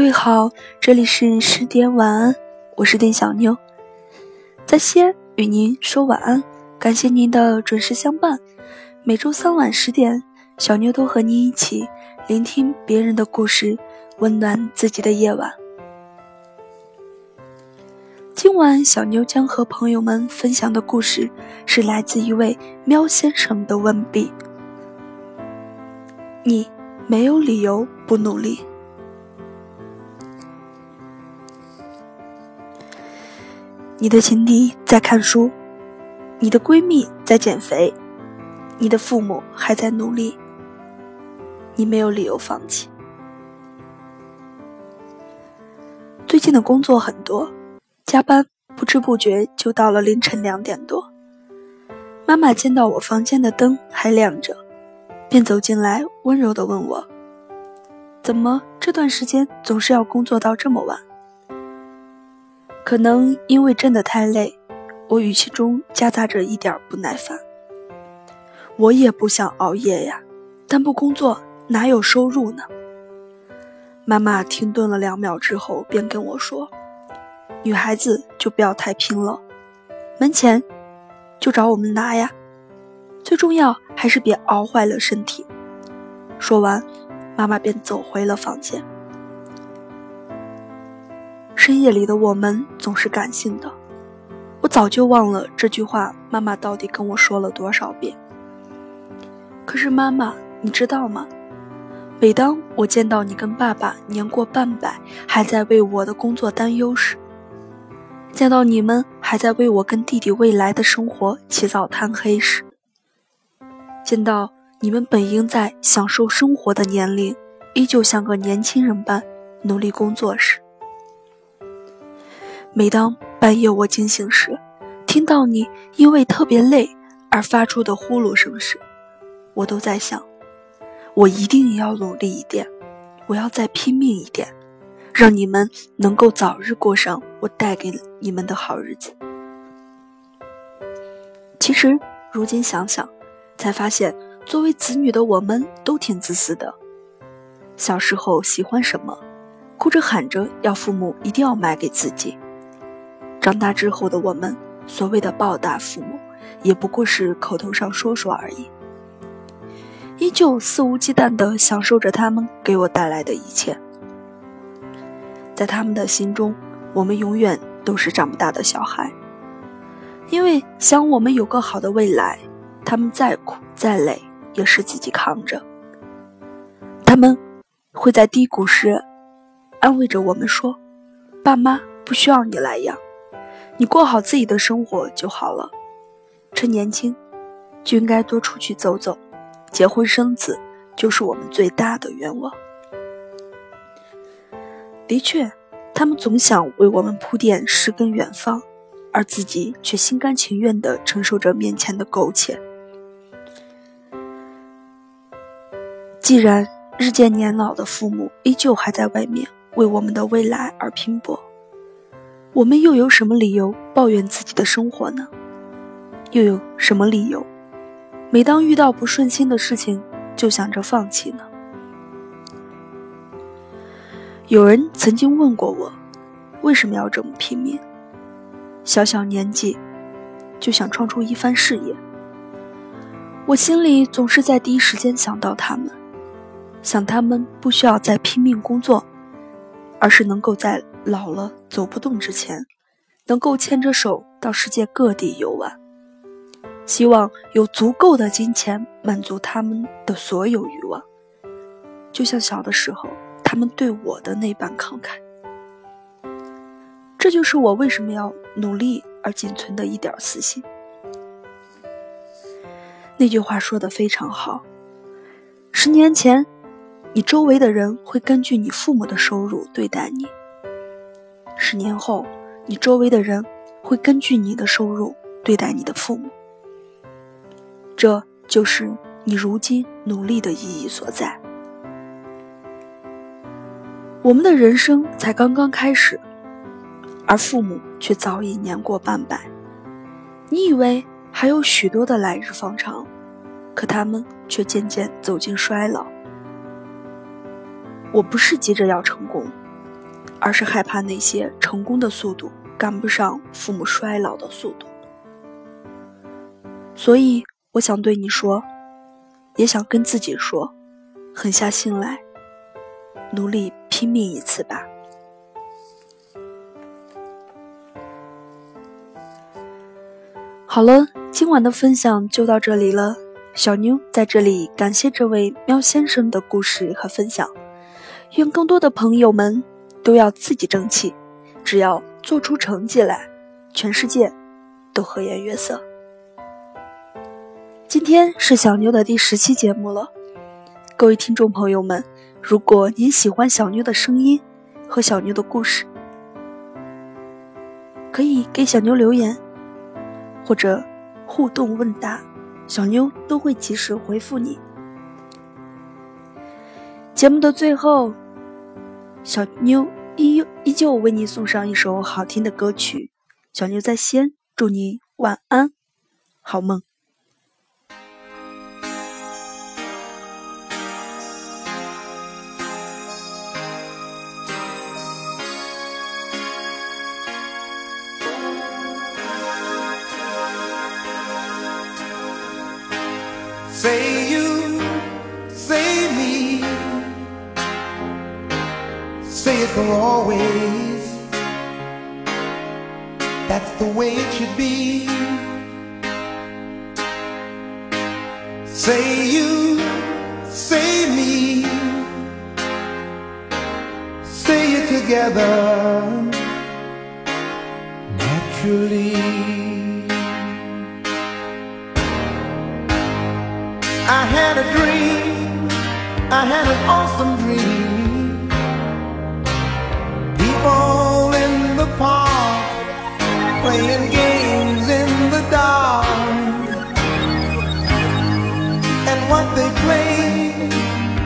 各位好，这里是十点晚安，我是店小妞，在西安与您说晚安，感谢您的准时相伴。每周三晚十点，小妞都和您一起聆听别人的故事，温暖自己的夜晚。今晚小妞将和朋友们分享的故事是来自一位喵先生的问笔：你没有理由不努力。你的情敌在看书，你的闺蜜在减肥，你的父母还在努力，你没有理由放弃。最近的工作很多，加班不知不觉就到了凌晨两点多。妈妈见到我房间的灯还亮着，便走进来，温柔地问我：“怎么这段时间总是要工作到这么晚？”可能因为真的太累，我语气中夹杂着一点不耐烦。我也不想熬夜呀，但不工作哪有收入呢？妈妈停顿了两秒之后，便跟我说：“女孩子就不要太拼了，门前就找我们拿呀。最重要还是别熬坏了身体。”说完，妈妈便走回了房间。深夜里的我们总是感性的，我早就忘了这句话，妈妈到底跟我说了多少遍。可是妈妈，你知道吗？每当我见到你跟爸爸年过半百，还在为我的工作担忧时，见到你们还在为我跟弟弟未来的生活起早贪黑时，见到你们本应在享受生活的年龄，依旧像个年轻人般努力工作时，每当半夜我惊醒时，听到你因为特别累而发出的呼噜声时，我都在想，我一定要努力一点，我要再拼命一点，让你们能够早日过上我带给你们的好日子。其实如今想想，才发现作为子女的我们都挺自私的。小时候喜欢什么，哭着喊着要父母一定要买给自己。长大之后的我们，所谓的报答父母，也不过是口头上说说而已。依旧肆无忌惮地享受着他们给我带来的一切。在他们的心中，我们永远都是长不大的小孩。因为想我们有个好的未来，他们再苦再累也是自己扛着。他们会在低谷时安慰着我们说：“爸妈不需要你来养。”你过好自己的生活就好了，趁年轻就应该多出去走走，结婚生子就是我们最大的愿望。的确，他们总想为我们铺垫诗跟远方，而自己却心甘情愿地承受着面前的苟且。既然日渐年老的父母依旧还在外面为我们的未来而拼搏。我们又有什么理由抱怨自己的生活呢？又有什么理由，每当遇到不顺心的事情就想着放弃呢？有人曾经问过我，为什么要这么拼命？小小年纪就想创出一番事业，我心里总是在第一时间想到他们，想他们不需要再拼命工作，而是能够在。老了走不动之前，能够牵着手到世界各地游玩，希望有足够的金钱满足他们的所有欲望，就像小的时候他们对我的那般慷慨。这就是我为什么要努力而仅存的一点私心。那句话说的非常好，十年前，你周围的人会根据你父母的收入对待你。十年后，你周围的人会根据你的收入对待你的父母。这就是你如今努力的意义所在。我们的人生才刚刚开始，而父母却早已年过半百。你以为还有许多的来日方长，可他们却渐渐走进衰老。我不是急着要成功。而是害怕那些成功的速度赶不上父母衰老的速度。所以，我想对你说，也想跟自己说，狠下心来，努力拼命一次吧。好了，今晚的分享就到这里了。小妞在这里感谢这位喵先生的故事和分享，愿更多的朋友们都要自己争气，只要做出成绩来，全世界都和颜悦色。今天是小妞的第十期节目了，各位听众朋友们，如果您喜欢小妞的声音和小妞的故事，可以给小妞留言，或者互动问答，小妞都会及时回复你。节目的最后，小妞依依旧为你送上一首好听的歌曲，小牛在先祝你晚安，好梦。For always. That's the way it should be. Say you, say me, say it together naturally. I had a dream, I had an awesome dream. In the park playing games in the dark. And what they played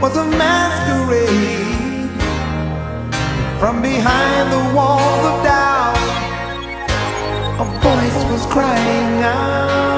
was a masquerade. From behind the walls of doubt, a voice was crying out.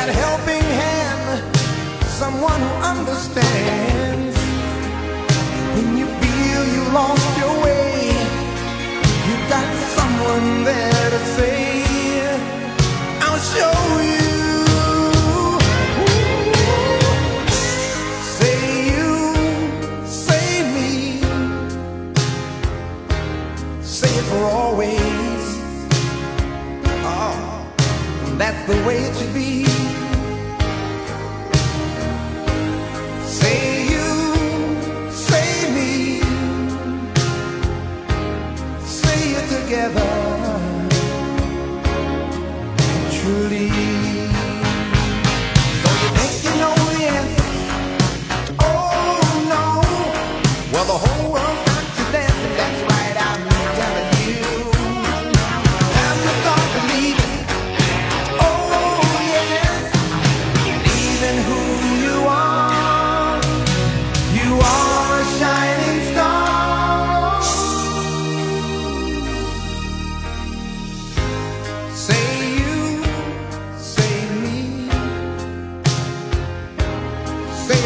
That helping hand, someone who understands. When you feel you lost your way, you got someone there to say, I'll show you. Together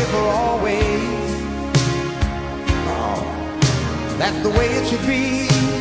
for always. Oh, that's the way it should be.